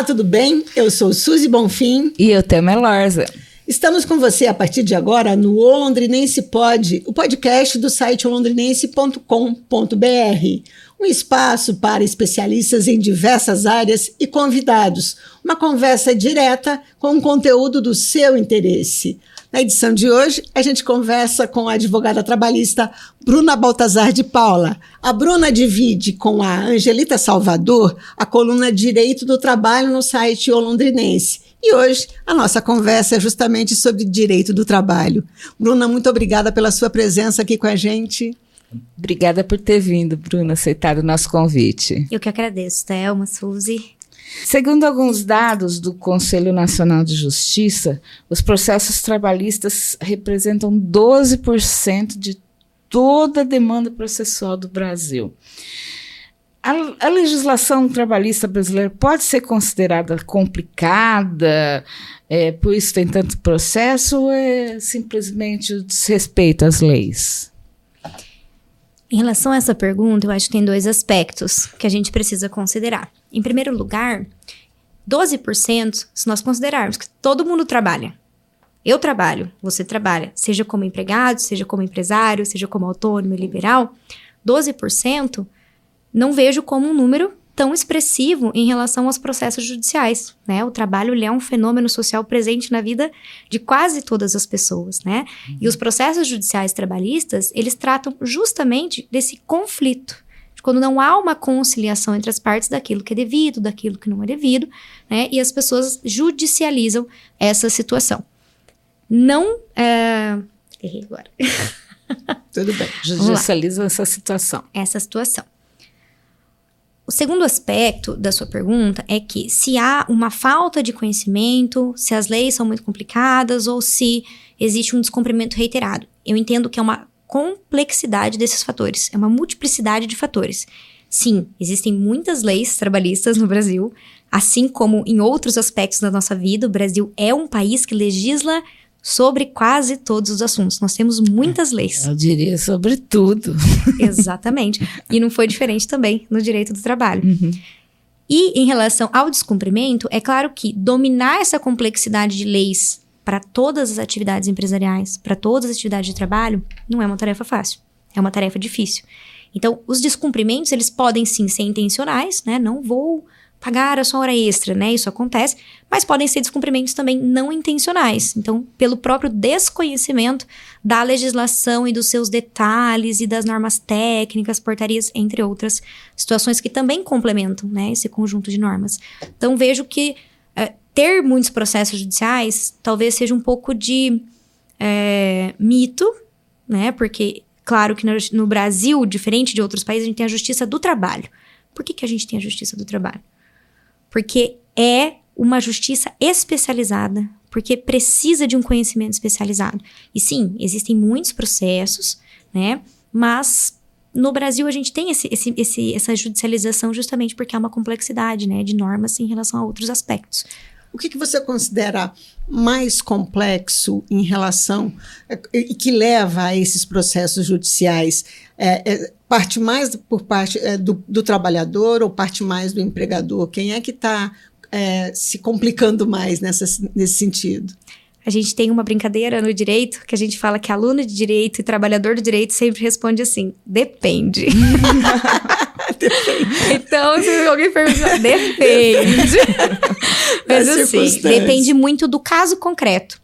Olá, tudo bem? Eu sou Suzy Bonfim. E eu, Tema Lorza. Estamos com você a partir de agora no O Londrinense Pod, o podcast do site olondrinense.com.br. Um espaço para especialistas em diversas áreas e convidados. Uma conversa direta com um conteúdo do seu interesse. Na edição de hoje, a gente conversa com a advogada trabalhista Bruna Baltazar de Paula. A Bruna divide com a Angelita Salvador a coluna Direito do Trabalho no site O Londrinense. E hoje a nossa conversa é justamente sobre direito do trabalho. Bruna, muito obrigada pela sua presença aqui com a gente. Obrigada por ter vindo, Bruna, aceitado o nosso convite. Eu que agradeço, Thelma, Suzy. Segundo alguns dados do Conselho Nacional de Justiça, os processos trabalhistas representam 12% de toda a demanda processual do Brasil. A, a, legislação trabalhista brasileira pode ser considerada complicada, é, por isso tem tanto processo, ou é simplesmente o desrespeito às leis? Em relação a essa pergunta, eu acho que tem dois aspectos que a gente precisa considerar. Em primeiro lugar, 12%, se nós considerarmos que todo mundo trabalha. Eu trabalho, você trabalha, seja como empregado, seja como empresário, seja como autônomo e liberal, 12% não vejo como um número tão expressivo em relação aos processos judiciais, né? O trabalho é um fenômeno social presente na vida de quase todas as pessoas, né? Uhum. E os processos judiciais trabalhistas, eles tratam justamente desse conflito quando não há uma conciliação entre as partes daquilo que é devido, daquilo que não é devido, né? E as pessoas judicializam essa situação. Não. É... Errei agora. Tudo bem. Judicializam essa situação. Essa situação. O segundo aspecto da sua pergunta é que se há uma falta de conhecimento, se as leis são muito complicadas ou se existe um descumprimento reiterado. Eu entendo que é uma complexidade desses fatores, é uma multiplicidade de fatores. Sim, existem muitas leis trabalhistas no Brasil, assim como em outros aspectos da nossa vida, o Brasil é um país que legisla sobre quase todos os assuntos. Nós temos muitas leis. Eu diria sobre tudo. Exatamente. E não foi diferente também no direito do trabalho. Uhum. E em relação ao descumprimento, é claro que dominar essa complexidade de leis para todas as atividades empresariais, para todas as atividades de trabalho, não é uma tarefa fácil. É uma tarefa difícil. Então, os descumprimentos, eles podem sim ser intencionais, né? Não vou pagar a sua hora extra, né? Isso acontece, mas podem ser descumprimentos também não intencionais. Então, pelo próprio desconhecimento da legislação e dos seus detalhes e das normas técnicas, portarias, entre outras situações que também complementam, né, esse conjunto de normas. Então, vejo que ter muitos processos judiciais talvez seja um pouco de é, mito, né? Porque, claro que no, no, Brasil, diferente de outros países, a gente tem a justiça do trabalho. Por que, que a gente tem a justiça do trabalho? Porque é uma justiça especializada, porque precisa de um conhecimento especializado. E sim, existem muitos processos, né? Mas no Brasil a gente tem esse, esse, esse, essa judicialização justamente porque há uma complexidade né, de normas em relação a outros aspectos. O que, que você considera mais complexo em relação e que leva a esses processos judiciais? É, é, parte mais por parte é, do, do, trabalhador ou parte mais do empregador? Quem é que está é, se complicando mais nessa, nesse sentido? A gente tem uma brincadeira no direito que a gente fala que aluno de direito e trabalhador do direito sempre responde assim: depende. então, se alguém perguntar, depende. Mas assim, depende muito do caso concreto.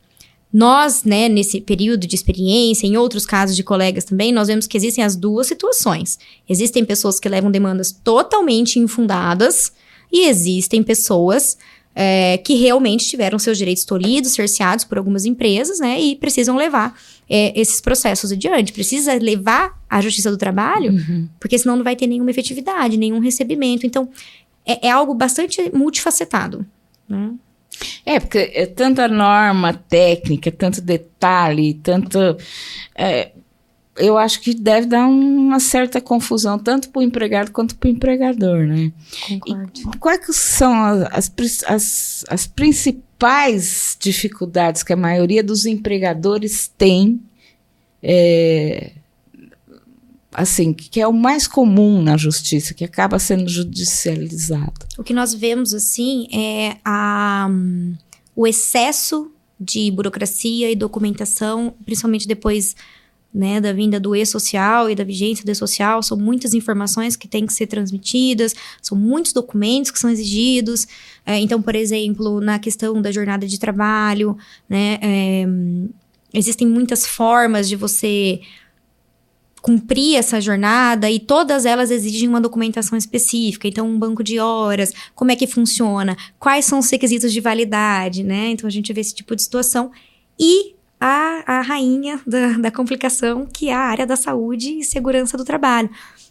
Nós, né, nesse período de experiência, em outros casos de colegas também, nós vemos que existem as duas situações. Existem pessoas que levam demandas totalmente infundadas e existem pessoas é, que realmente tiveram seus direitos tolhidos, cerceados por algumas empresas, né? E precisam levar é, esses processos adiante. Precisa levar à Justiça do Trabalho, uhum. porque senão não vai ter nenhuma efetividade, nenhum recebimento. Então, é, é algo bastante multifacetado, né? É, porque é tanta norma técnica, tanto detalhe, tanto. É, eu acho que deve dar uma certa confusão, tanto para o empregado quanto para o empregador, né? Concordo. E quais são as, as, as principais dificuldades que a maioria dos empregadores tem é, assim, que é o mais comum na justiça, que acaba sendo judicializado? O que nós vemos, assim, é a, um, o excesso de burocracia e documentação, principalmente depois né, da vinda do e-social e da vigência do e-social, são muitas informações que têm que ser transmitidas, são muitos documentos que são exigidos. É, então, por exemplo, na questão da jornada de trabalho, né, é, existem muitas formas de você cumprir essa jornada e todas elas exigem uma documentação específica. Então, um banco de horas, como é que funciona, quais são os requisitos de validade, né? Então, a gente vê esse tipo de situação. E a, a rainha da, da complicação, que é a área da saúde e segurança do trabalho.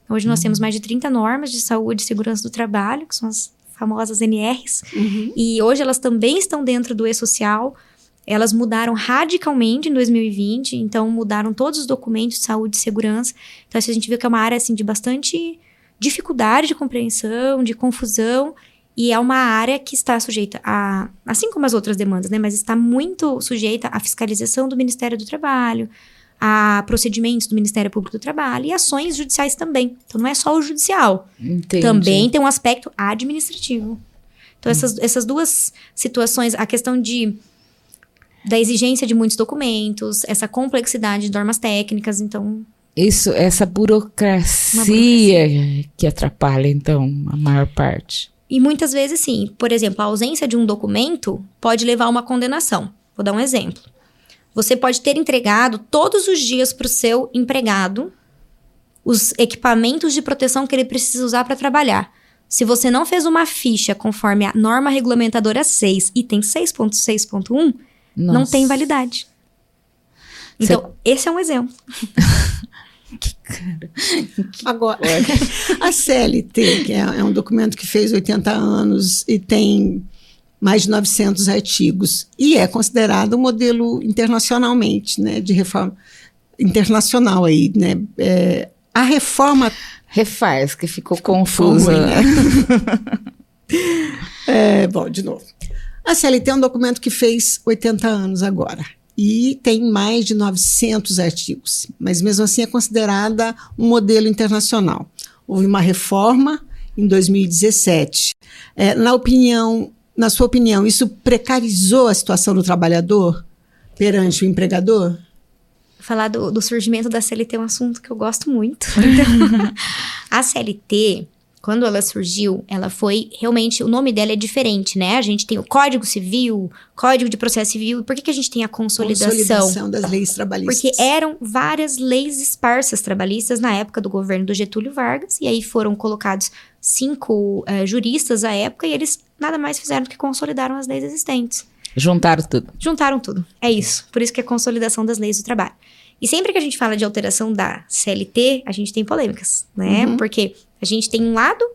Hoje nós uhum. temos mais de 30 normas de saúde e segurança do trabalho, que são as famosas NRs, uhum. e hoje elas também estão dentro do e-social. Elas mudaram radicalmente em 2020, então mudaram todos os documentos de saúde e segurança. Então, a gente viu que é uma área assim, de bastante dificuldade de compreensão, de confusão, e é uma área que está sujeita a, assim como as outras demandas, né, mas está muito sujeita à fiscalização do Ministério do Trabalho, a procedimentos do Ministério Público do Trabalho e ações judiciais também. Então, não é só o judicial. Entendi. Também tem um aspecto administrativo. Então, essas, essas duas situações, a questão de da exigência de muitos documentos, essa complexidade de normas técnicas, então. Isso, essa burocracia, burocracia, que atrapalha, então, a maior parte. E muitas vezes, sim. Por exemplo, a ausência de um documento pode levar a uma condenação. Vou dar um exemplo. Você pode ter entregado todos os dias para o seu empregado os equipamentos de proteção que ele precisa usar para trabalhar. Se você não fez uma ficha conforme a norma regulamentadora 6, item 6.6.1, não tem validade. Então, Cê... esse é um exemplo. que cara. Agora, a CLT, que é, é um documento que fez 80 anos e tem mais de 900 artigos e é considerado um modelo internacionalmente, né, de reforma internacional aí, né? É, a reforma refaz que ficou confusa. Né? é, bom, de novo. A CLT é um documento que fez 80 anos agora e tem mais de 900 artigos, mas mesmo assim é considerada um modelo internacional. Houve uma reforma em 2017. É, na opinião, na sua opinião, isso precarizou a situação do trabalhador perante o empregador? Falar do, do surgimento da CLT é um assunto que eu gosto muito. a CLT quando ela surgiu, ela foi realmente. O nome dela é diferente, né? A gente tem o Código Civil, Código de Processo Civil. Por que, que a gente tem a consolidação? Consolidação das leis trabalhistas. Porque eram várias leis esparsas trabalhistas na época do governo do Getúlio Vargas, e aí foram colocados cinco uh, juristas à época, e eles nada mais fizeram do que consolidaram as leis existentes. Juntaram tudo. Juntaram tudo. É isso. Por isso que é consolidação das leis do trabalho. E sempre que a gente fala de alteração da CLT, a gente tem polêmicas, né? Uhum. Porque a gente tem um lado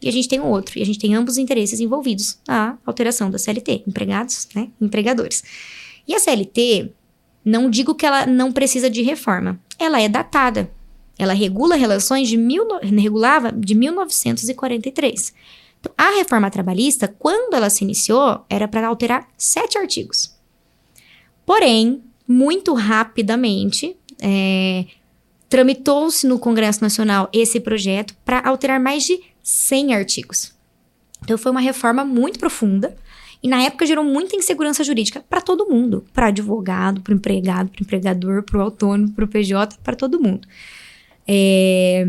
e a gente tem o outro. E a gente tem ambos os interesses envolvidos na alteração da CLT, empregados, né? Empregadores. E a CLT, não digo que ela não precisa de reforma. Ela é datada. Ela regula relações de mil, regulava de 1943. Então, a reforma trabalhista, quando ela se iniciou, era para alterar sete artigos. Porém, muito rapidamente, é, tramitou-se no Congresso Nacional esse projeto para alterar mais de 100 artigos. Então, foi uma reforma muito profunda e, na época, gerou muita insegurança jurídica para todo mundo: para advogado, para empregado, para empregador, para o autônomo, para o PJ, para todo mundo. É,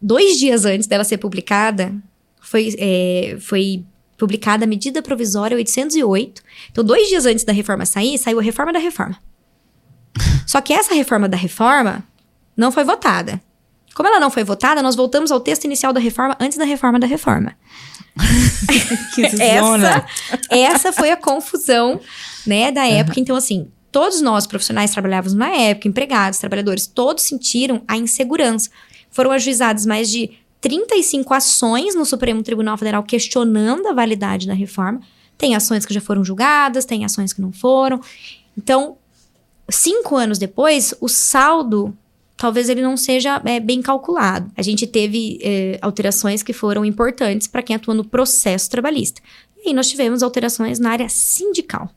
dois dias antes dela ser publicada, foi, é, foi publicada a medida provisória 808. Então, dois dias antes da reforma sair, saiu a reforma da reforma. Só que essa reforma da reforma não foi votada. Como ela não foi votada, nós voltamos ao texto inicial da reforma antes da reforma da reforma. essa, essa foi a confusão, né, da época. Uhum. Então, assim, todos nós profissionais trabalhávamos na época, empregados, trabalhadores, todos sentiram a insegurança. Foram ajuizadas mais de 35 ações no Supremo Tribunal Federal questionando a validade da reforma. Tem ações que já foram julgadas, tem ações que não foram. Então, cinco anos depois, o saldo talvez ele não seja é, bem calculado. A gente teve é, alterações que foram importantes para quem atua no processo trabalhista. E aí nós tivemos alterações na área sindical.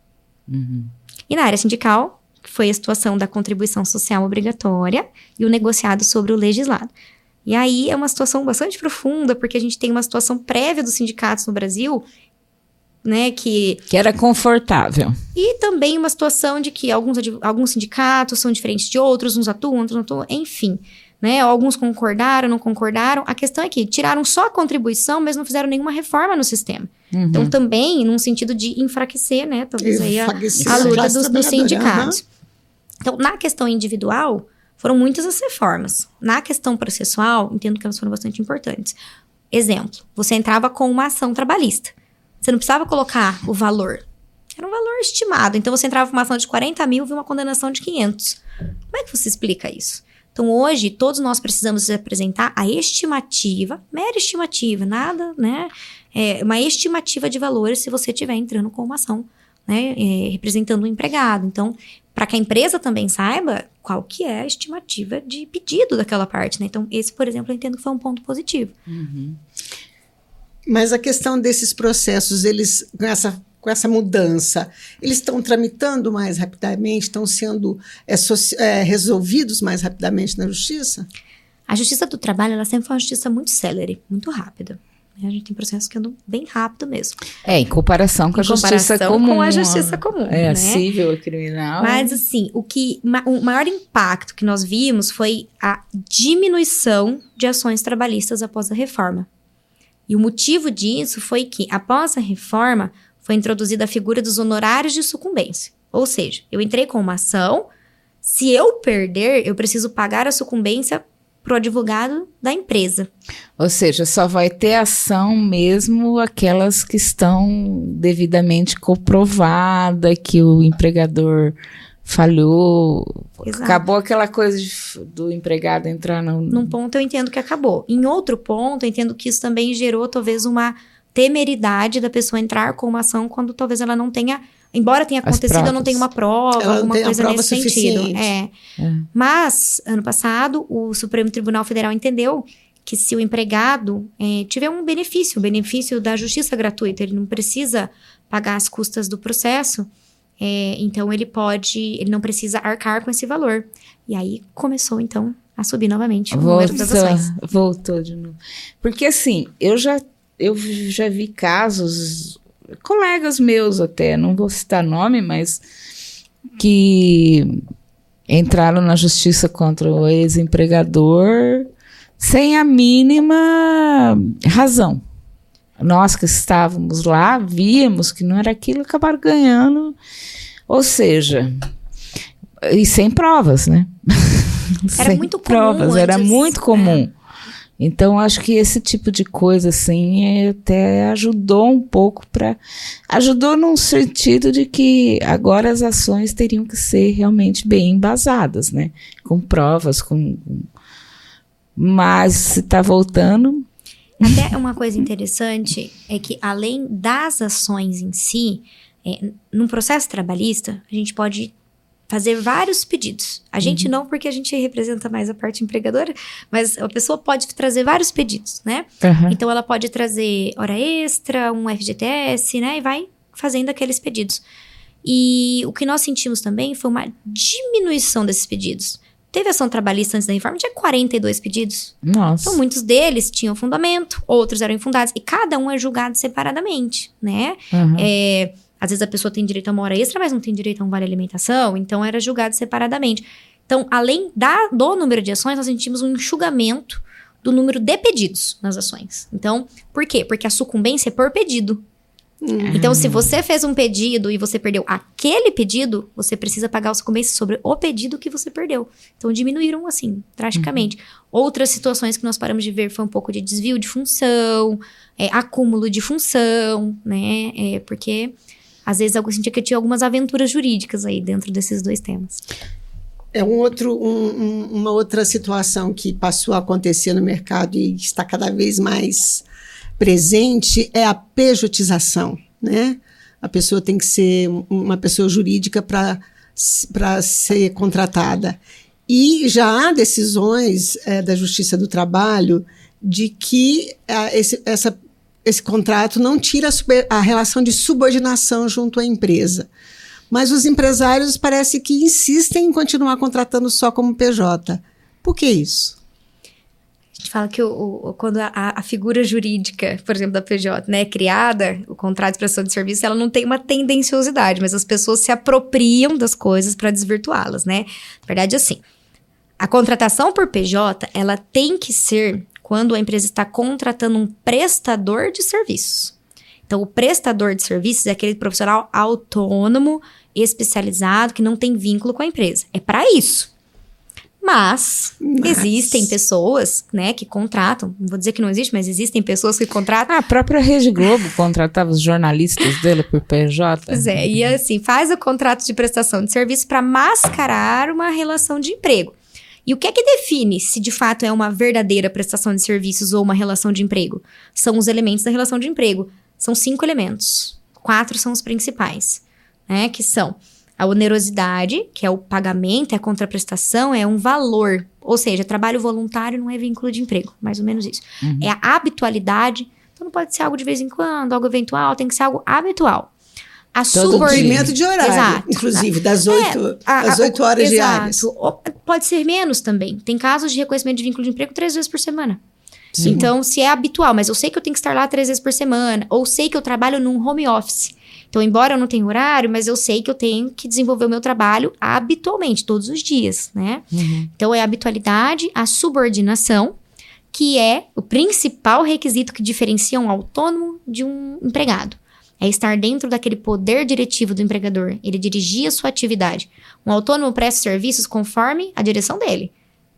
Uhum. E na área sindical foi a situação da contribuição social obrigatória e o negociado sobre o legislado. E aí é uma situação bastante profunda, porque a gente tem uma situação prévia dos sindicatos no Brasil, né, que... Que era confortável. E também uma situação de que alguns, alguns sindicatos são diferentes de outros, uns atuam, outros não atuam, enfim né? Alguns concordaram, não concordaram. A questão é que tiraram só a contribuição, mas não fizeram nenhuma reforma no sistema. Uhum. Então, também, num sentido de enfraquecer, né? Talvez aí a, a luta dos, dos sindicatos. Uhum. Então, na questão individual, foram muitas as reformas. Na questão processual, entendo que elas foram bastante importantes. Exemplo, você entrava com uma ação trabalhista. Você não precisava colocar o valor. Era um valor estimado. Então, você entrava com uma ação de 40 mil e uma condenação de 500. Como é que você explica isso? Então, hoje, todos nós precisamos apresentar a estimativa, mera estimativa, nada, né? É uma estimativa de valores se você estiver entrando com uma ação, né? É, representando o um empregado. Então, para que a empresa também saiba qual que é a estimativa de pedido daquela parte, né? Então, esse, por exemplo, eu entendo que foi um ponto positivo. Uhum. Mas a questão desses processos, eles, com essa com essa mudança, eles estão tramitando mais rapidamente, estão sendo é, é, resolvidos mais rapidamente na justiça? A justiça do trabalho, ela sempre foi uma justiça muito célere, muito rápida. A gente tem processos que andam bem rápido mesmo. É, em comparação com em a justiça comum. com a justiça comum. É, né? civil, criminal. Mas, assim, o, que, o maior impacto que nós vimos foi a diminuição de ações trabalhistas após a reforma. E o motivo disso foi que, após a reforma, foi introduzida a figura dos honorários de sucumbência. Ou seja, eu entrei com uma ação, se eu perder, eu preciso pagar a sucumbência para o advogado da empresa. Ou seja, só vai ter ação mesmo aquelas que estão devidamente comprovada que o empregador falhou. Exato. Acabou aquela coisa de, do empregado entrar no. Num ponto eu entendo que acabou. Em outro ponto, eu entendo que isso também gerou talvez uma temeridade da pessoa entrar com uma ação quando talvez ela não tenha embora tenha acontecido, eu não tenho uma prova, ela alguma coisa nesse sentido. É. é. Mas, ano passado, o Supremo Tribunal Federal entendeu que se o empregado é, tiver um benefício, o benefício da justiça gratuita, ele não precisa pagar as custas do processo, é, então ele pode, ele não precisa arcar com esse valor. E aí começou, então, a subir novamente o voltou, número ações. Voltou de novo. Porque assim, eu já eu já vi casos, colegas meus até, não vou citar nome, mas que entraram na justiça contra o ex-empregador sem a mínima razão. Nós que estávamos lá, víamos que não era aquilo, acabaram ganhando. Ou seja, e sem provas, né? Era sem muito comum. Provas, antes, era muito comum. É. Então, acho que esse tipo de coisa, assim, até ajudou um pouco para. Ajudou num sentido de que agora as ações teriam que ser realmente bem embasadas, né? Com provas, com. Mas se está voltando. Até uma coisa interessante é que, além das ações em si, é, num processo trabalhista, a gente pode fazer vários pedidos. A gente uhum. não, porque a gente representa mais a parte empregadora, mas a pessoa pode trazer vários pedidos, né? Uhum. Então ela pode trazer hora extra, um FGTS, né? E vai fazendo aqueles pedidos. E o que nós sentimos também foi uma diminuição desses pedidos. Teve ação trabalhista antes da reforma, tinha 42 pedidos. Nossa. Então, muitos deles tinham fundamento, outros eram infundados. E cada um é julgado separadamente, né? Uhum. É, às vezes a pessoa tem direito a uma hora extra, mas não tem direito a um vale alimentação, então era julgado separadamente. Então, além da, do número de ações, nós sentimos um enxugamento do número de pedidos nas ações. Então, por quê? Porque a sucumbência é por pedido. Uhum. Então, se você fez um pedido e você perdeu aquele pedido, você precisa pagar a sucumbência sobre o pedido que você perdeu. Então, diminuíram, assim, drasticamente. Uhum. Outras situações que nós paramos de ver foi um pouco de desvio de função, é, acúmulo de função, né? É, porque às vezes eu sentia que eu tinha algumas aventuras jurídicas aí dentro desses dois temas. É um outro, um, um, uma outra situação que passou a acontecer no mercado e está cada vez mais presente é a pejotização, né? A pessoa tem que ser uma pessoa jurídica para ser contratada. E já há decisões é, da Justiça do Trabalho de que é, esse, essa esse contrato não tira a, super, a relação de subordinação junto à empresa. Mas os empresários parece que insistem em continuar contratando só como PJ. Por que isso? A gente fala que o, o, quando a, a, figura jurídica, por exemplo, da PJ, né, é criada, o contrato de prestação de serviço, ela não tem uma tendenciosidade, mas as pessoas se apropriam das coisas para desvirtuá-las, né? Na verdade, assim, a contratação por PJ, ela tem que ser quando a empresa está contratando um prestador de serviços. Então, o prestador de serviços é aquele profissional autônomo, especializado, que não tem vínculo com a empresa. É para isso. Mas, mas, existem pessoas, né, que contratam. Não vou dizer que não existe, mas existem pessoas que contratam. Ah, a própria Rede Globo contratava os jornalistas dele por PJ. Pois é, e assim, faz o contrato de prestação de serviço para mascarar uma relação de emprego. E o que é que define se de fato é uma verdadeira prestação de serviços ou uma relação de emprego? São os elementos da relação de emprego. São cinco elementos. Quatro são os principais, né? Que são a onerosidade, que é o pagamento, é a contraprestação, é um valor. Ou seja, trabalho voluntário não é vínculo de emprego, mais ou menos isso. Uhum. É a habitualidade. Então não pode ser algo de vez em quando, algo eventual, tem que ser algo habitual. A cumprimento de horário, exato. inclusive, das é, oito é, das horas exato. diárias. Pode ser menos também. Tem casos de reconhecimento de vínculo de emprego três vezes por semana. Sim. Então, se é habitual, mas eu sei que eu tenho que estar lá três vezes por semana, ou sei que eu trabalho num home office. Então, embora eu não tenha horário, mas eu sei que eu tenho que desenvolver o meu trabalho habitualmente, todos os dias, né? Uhum. Então, é a habitualidade, a subordinação, que é o principal requisito que diferencia um autônomo de um empregado. É estar dentro daquele poder diretivo do empregador. Ele dirigir a sua atividade. Um autônomo presta serviços conforme a direção dele.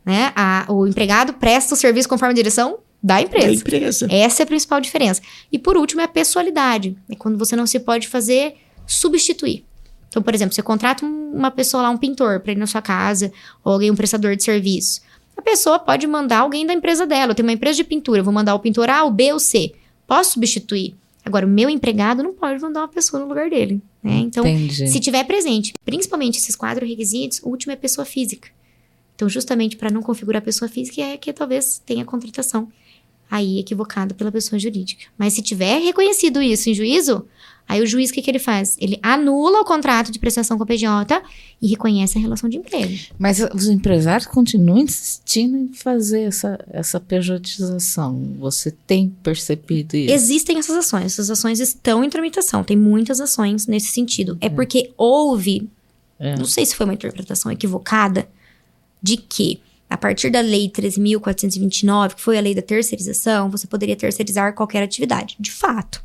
Né? A, o empregado presta o serviço conforme a direção da empresa. Da empresa. Essa é a principal diferença. E por último é a pessoalidade. É quando você não se pode fazer substituir. Então, por exemplo, você contrata uma pessoa lá, um pintor, para ir na sua casa, ou alguém, um prestador de serviço. A pessoa pode mandar alguém da empresa dela. Eu tenho uma empresa de pintura, eu vou mandar o pintor A, o B ou C. Posso substituir? Agora, o meu empregado não pode mandar uma pessoa no lugar dele. Né? Então, Entendi. se tiver presente, principalmente esses quatro requisitos, o último é pessoa física. Então, justamente para não configurar a pessoa física, é que talvez tenha contratação aí equivocada pela pessoa jurídica. Mas se tiver reconhecido isso em juízo, aí o juiz o que, que ele faz? Ele anula o contrato de prestação com a PJ e reconhece a relação de emprego. Mas os empresários continuam insistindo em fazer essa, essa pejotização. Você tem percebido isso? Existem essas ações. Essas ações estão em tramitação. Tem muitas ações nesse sentido. É, é. porque houve, é. não sei se foi uma interpretação equivocada, de que a partir da Lei 13.429, que foi a lei da terceirização, você poderia terceirizar qualquer atividade. De fato,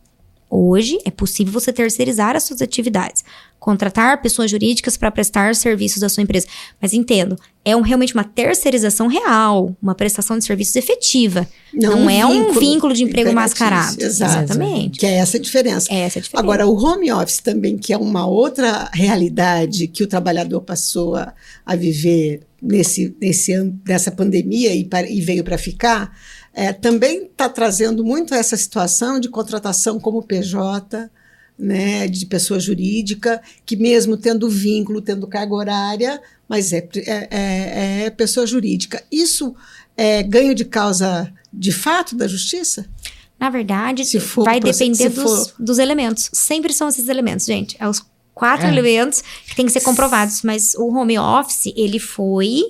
hoje é possível você terceirizar as suas atividades, contratar pessoas jurídicas para prestar serviços da sua empresa. Mas entendo, é um, realmente uma terceirização real, uma prestação de serviços efetiva. Não, não um é vínculo, um vínculo de emprego mascarado. Exatamente. Que é essa a diferença. É essa a diferença. Agora, o home office também, que é uma outra realidade que o trabalhador passou a, a viver nesse, nesse nessa pandemia e, e veio para ficar, é, também está trazendo muito essa situação de contratação como PJ, né, de pessoa jurídica, que mesmo tendo vínculo, tendo carga horária, mas é, é, é, é pessoa jurídica. Isso é ganho de causa de fato da justiça? Na verdade, for, vai depender dos, dos, elementos. Sempre são esses elementos, gente. É os quatro é. elementos que têm que ser comprovados. Mas o home office, ele foi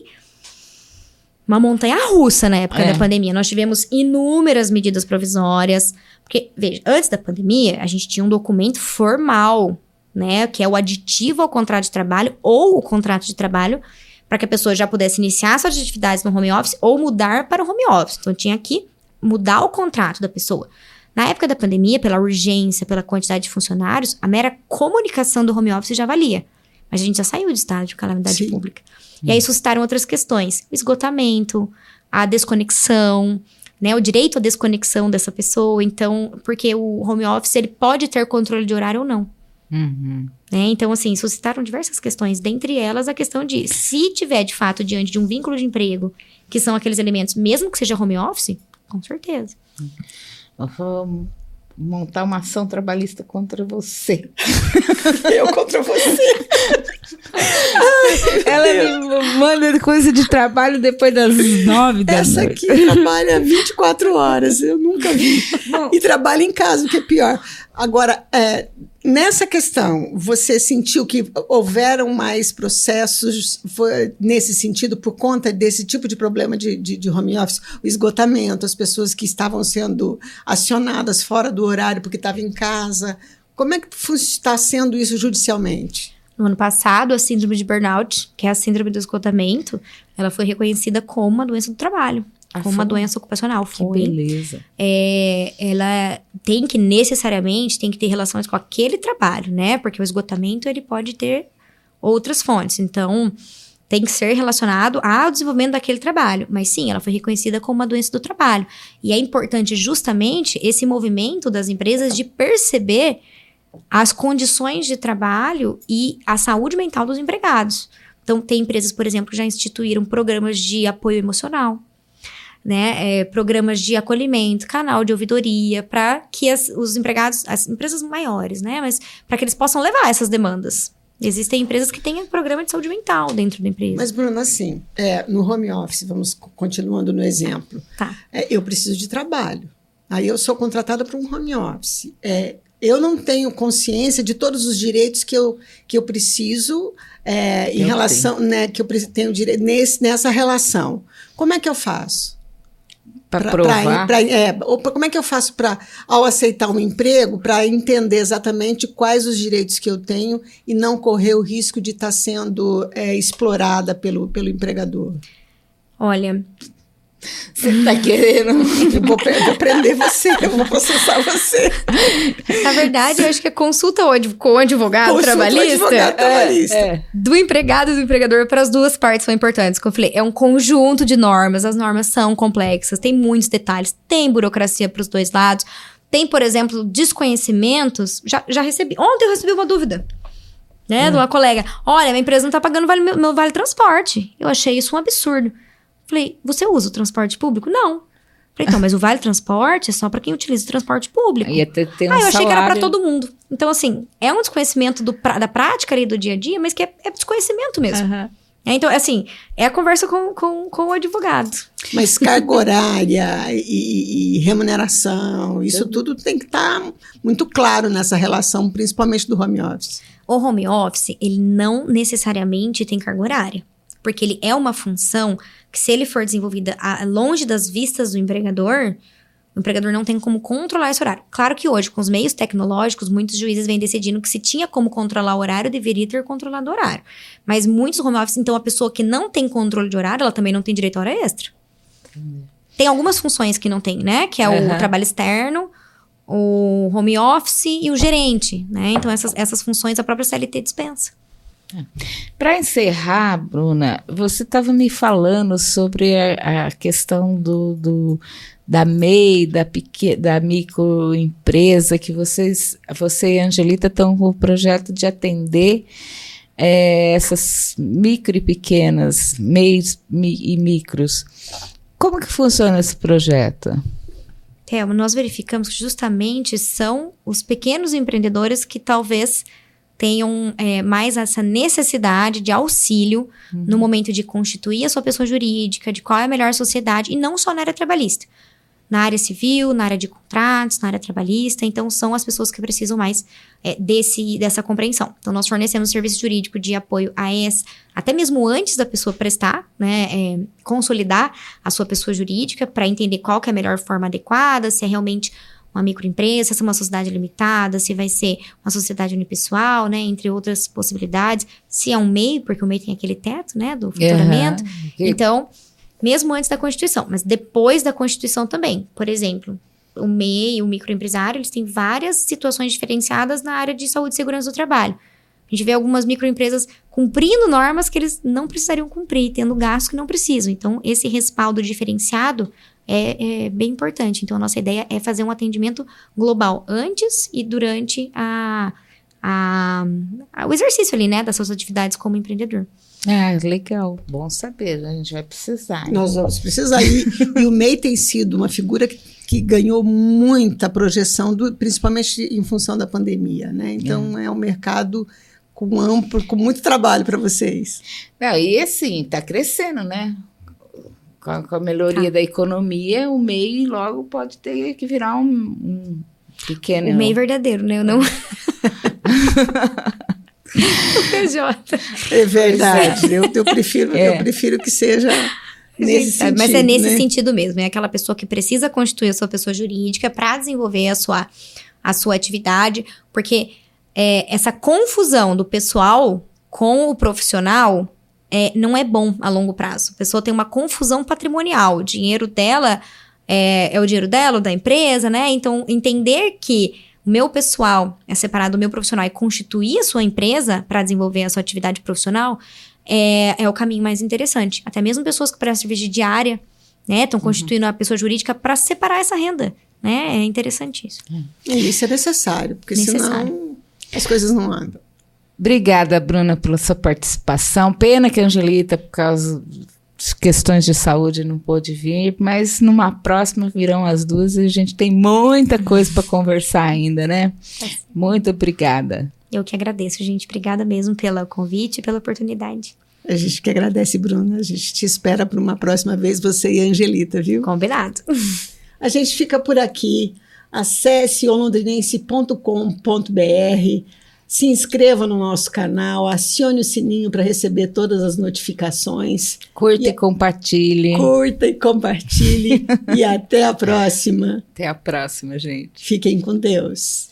uma montanha russa na época é. da pandemia. Nós tivemos inúmeras medidas provisórias. Porque, veja, antes da pandemia, a gente tinha um documento formal, né? Que é o aditivo ao contrato de trabalho ou o contrato de trabalho, para que a pessoa já pudesse iniciar suas atividades no home office ou mudar para o home office. Então, tinha que mudar o contrato da pessoa. Na época da pandemia, pela urgência, pela quantidade de funcionários, a mera comunicação do home office já valia. Mas a gente já saiu de estado de calamidade Sim. pública. E aí suscitaram outras questões: o esgotamento, a desconexão, né, o direito à desconexão dessa pessoa. Então, porque o home office ele pode ter controle de horário ou não. Uhum. Né? Então, assim, suscitaram diversas questões, dentre elas a questão de se tiver de fato diante de um vínculo de emprego, que são aqueles elementos, mesmo que seja home office, com certeza. Uhum. Montar uma ação trabalhista contra você. Eu contra você. Ela me manda coisa de trabalho depois das nove da Essa noite. aqui trabalha 24 horas, eu nunca vi. Bom, e trabalha em casa, o que é pior. Agora, é, Nessa questão, você sentiu que houveram mais processos nesse sentido por conta desse tipo de problema de, de, de, home office? O esgotamento, as pessoas que estavam sendo acionadas fora do horário porque estavam em casa. Como é que está sendo isso judicialmente? No ano passado, a síndrome de burnout, que é a síndrome do esgotamento, ela foi reconhecida como uma doença do trabalho. Ah, como uma doença ocupacional. Que foi. beleza. É, ela tem que necessariamente tem que ter relações com aquele trabalho, né? Porque o esgotamento ele pode ter outras fontes. Então, tem que ser relacionado ao desenvolvimento daquele trabalho. Mas sim, ela foi reconhecida como uma doença do trabalho. E é importante justamente esse movimento das empresas de perceber as condições de trabalho e a saúde mental dos empregados. Então, tem empresas, por exemplo, que já instituíram programas de apoio emocional né, é, programas de acolhimento, canal de ouvidoria, para que as, os empregados, as empresas maiores, né, mas para que eles possam levar essas demandas. Existem empresas que têm programa de saúde mental dentro da empresa. Mas, Bruno, assim, é, no home office, vamos continuando no exemplo. Tá. É, eu preciso de trabalho. Aí eu sou contratada para um home office. É, eu não tenho consciência de todos os direitos que eu, que eu preciso é, em eu relação, tenho. né, que eu tenho direito nesse, nessa relação. Como é que eu faço? Para provar? Pra, é, ou como é que eu faço para, ao aceitar um emprego, para entender exatamente quais os direitos que eu tenho e não correr o risco de estar tá sendo é, explorada pelo, pelo empregador? Olha, você tá querendo? Eu vou, vou prender você, eu vou processar você. Na verdade, eu acho que a consulta com o advogado consulta trabalhista, advogado trabalhista. É, é. do empregado e do empregador para as duas partes são importantes. Como eu falei, é um conjunto de normas, as normas são complexas, tem muitos detalhes, tem burocracia para os dois lados. Tem, por exemplo, desconhecimentos. Já, já recebi. Ontem eu recebi uma dúvida né, hum. de uma colega. Olha, minha empresa não tá pagando vale, meu, meu vale transporte. Eu achei isso um absurdo. Falei, você usa o transporte público? Não. Falei, então, mas o vale transporte é só para quem utiliza o transporte público. Ia ter, ter um ah, eu achei salário. que era para todo mundo. Então, assim, é um desconhecimento do, da prática ali do dia a dia, mas que é, é desconhecimento mesmo. Uhum. É, então, assim, é a conversa com, com, com o advogado. Mas carga horária e, e, remuneração, isso tudo tem que estar tá muito claro nessa relação, principalmente do home office. O home office, ele não necessariamente tem carga horária porque ele é uma função que, se ele for desenvolvida a, longe das vistas do empregador, o empregador não tem como controlar esse horário. Claro que hoje, com os meios tecnológicos, muitos juízes vêm decidindo que se tinha como controlar o horário, deveria ter controlado o horário. Mas muitos home office, então, a pessoa que não tem controle de horário, ela também não tem direito a hora extra. Tem algumas funções que não tem, né? Que é uhum. o trabalho externo, o home office e o gerente, né? Então, essas, essas funções a própria CLT dispensa. Para encerrar, Bruna, você estava me falando sobre a, a questão do, do, da MEI, da, da microempresa, que vocês, você e a Angelita estão com o projeto de atender é, essas micro e pequenas, MEIs e micros. Como que funciona esse projeto? Thelma, nós verificamos que justamente são os pequenos empreendedores que talvez tenham é, mais essa necessidade de auxílio uhum. no momento de constituir a sua pessoa jurídica, de qual é a melhor sociedade, e não só na área trabalhista. Na área civil, na área de contratos, na área trabalhista, então são as pessoas que precisam mais é, desse, dessa compreensão. Então, nós fornecemos serviço jurídico de apoio a essa, até mesmo antes da pessoa prestar, né, é, consolidar a sua pessoa jurídica para entender qual que é a melhor forma adequada, se é realmente uma microempresa, se é uma sociedade limitada, se vai ser uma sociedade unipessoal, né, entre outras possibilidades, se é um MEI, porque o MEI tem aquele teto, né, do faturamento. Uhum. Então, mesmo antes da Constituição, mas depois da Constituição também. Por exemplo, o MEI, o microempresário, eles têm várias situações diferenciadas na área de saúde e segurança do trabalho. A gente vê algumas microempresas cumprindo normas que eles não precisariam cumprir, tendo gastos que não precisam. Então, esse respaldo diferenciado é, é, bem importante. Então, a nossa ideia é fazer um atendimento global antes e durante a, a, a, o exercício ali, né, das suas atividades como empreendedor. Ah, legal. Bom saber, a gente vai precisar. Nós vamos precisar. E, e o MEI tem sido uma figura que, que ganhou muita projeção, do, principalmente em função da pandemia, né? Então, é, é um mercado com amplo, com muito trabalho para vocês. Não, e assim, está crescendo, né? Com a, com a melhoria tá. da economia, o MEI logo pode ter que virar um, um pequeno. O MEI verdadeiro, né? Eu não. o PJ. É verdade. Eu, eu, prefiro, é. eu prefiro que seja. Nesse sentido, mas é nesse né? sentido mesmo. É aquela pessoa que precisa constituir a sua pessoa jurídica para desenvolver a sua, a sua atividade, porque é, essa confusão do pessoal com o profissional é, não é bom a longo prazo. A pessoa tem uma confusão patrimonial. O dinheiro dela é, é o dinheiro dela, da empresa, né? Então, entender que o meu pessoal é separado do meu profissional e constituir a sua empresa para desenvolver a sua atividade profissional é, é o caminho mais interessante. Até mesmo pessoas que prestam serviço de diária, né? Estão uhum. constituindo a pessoa jurídica para separar essa renda. Né? É interessante isso. É. isso é necessário, porque necessário. senão as coisas não andam. Obrigada, Bruna, pela sua participação. Pena que a Angelita, por causa questões de saúde não pôde vir, mas numa próxima virão as duas e a gente tem muita coisa para conversar ainda, né? Muito obrigada. Eu que agradeço, gente. Obrigada mesmo pelo convite e pela oportunidade. A gente que agradece, Bruna. A gente te espera para uma próxima vez, você e a Angelita, viu? Combinado. A gente fica por aqui. Acesse olondrinense.com.br se inscreva no nosso canal, acione o sininho para receber todas as notificações. Curta e, e compartilhe. Curta e compartilhe. e até a próxima. Até a próxima, gente. Fiquem com Deus.